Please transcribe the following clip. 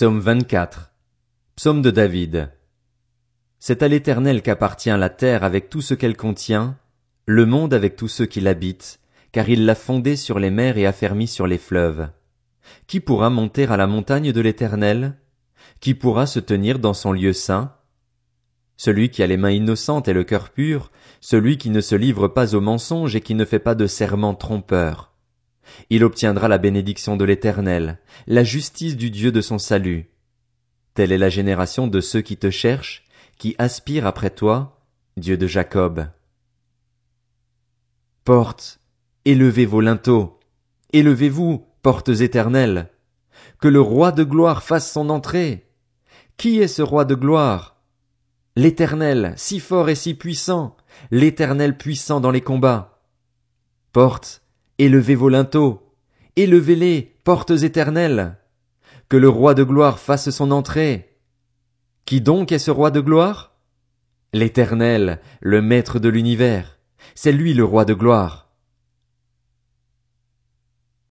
Psaume 24. Psaume de David. C'est à l'Éternel qu'appartient la terre avec tout ce qu'elle contient, le monde avec tous ceux qui l'habitent, car il l'a fondé sur les mers et affermi sur les fleuves. Qui pourra monter à la montagne de l'Éternel? Qui pourra se tenir dans son lieu saint? Celui qui a les mains innocentes et le cœur pur, celui qui ne se livre pas au mensonge et qui ne fait pas de serment trompeur. Il obtiendra la bénédiction de l'Éternel, la justice du Dieu de son salut. Telle est la génération de ceux qui te cherchent, qui aspirent après toi, Dieu de Jacob. Portes, élevez vos linteaux, élevez-vous, portes éternelles. Que le roi de gloire fasse son entrée. Qui est ce roi de gloire? L'Éternel, si fort et si puissant, l'Éternel puissant dans les combats. Portes, Élevez vos linteaux, élevez-les, portes éternelles. Que le roi de gloire fasse son entrée. Qui donc est ce roi de gloire? L'éternel, le maître de l'univers. C'est lui le roi de gloire.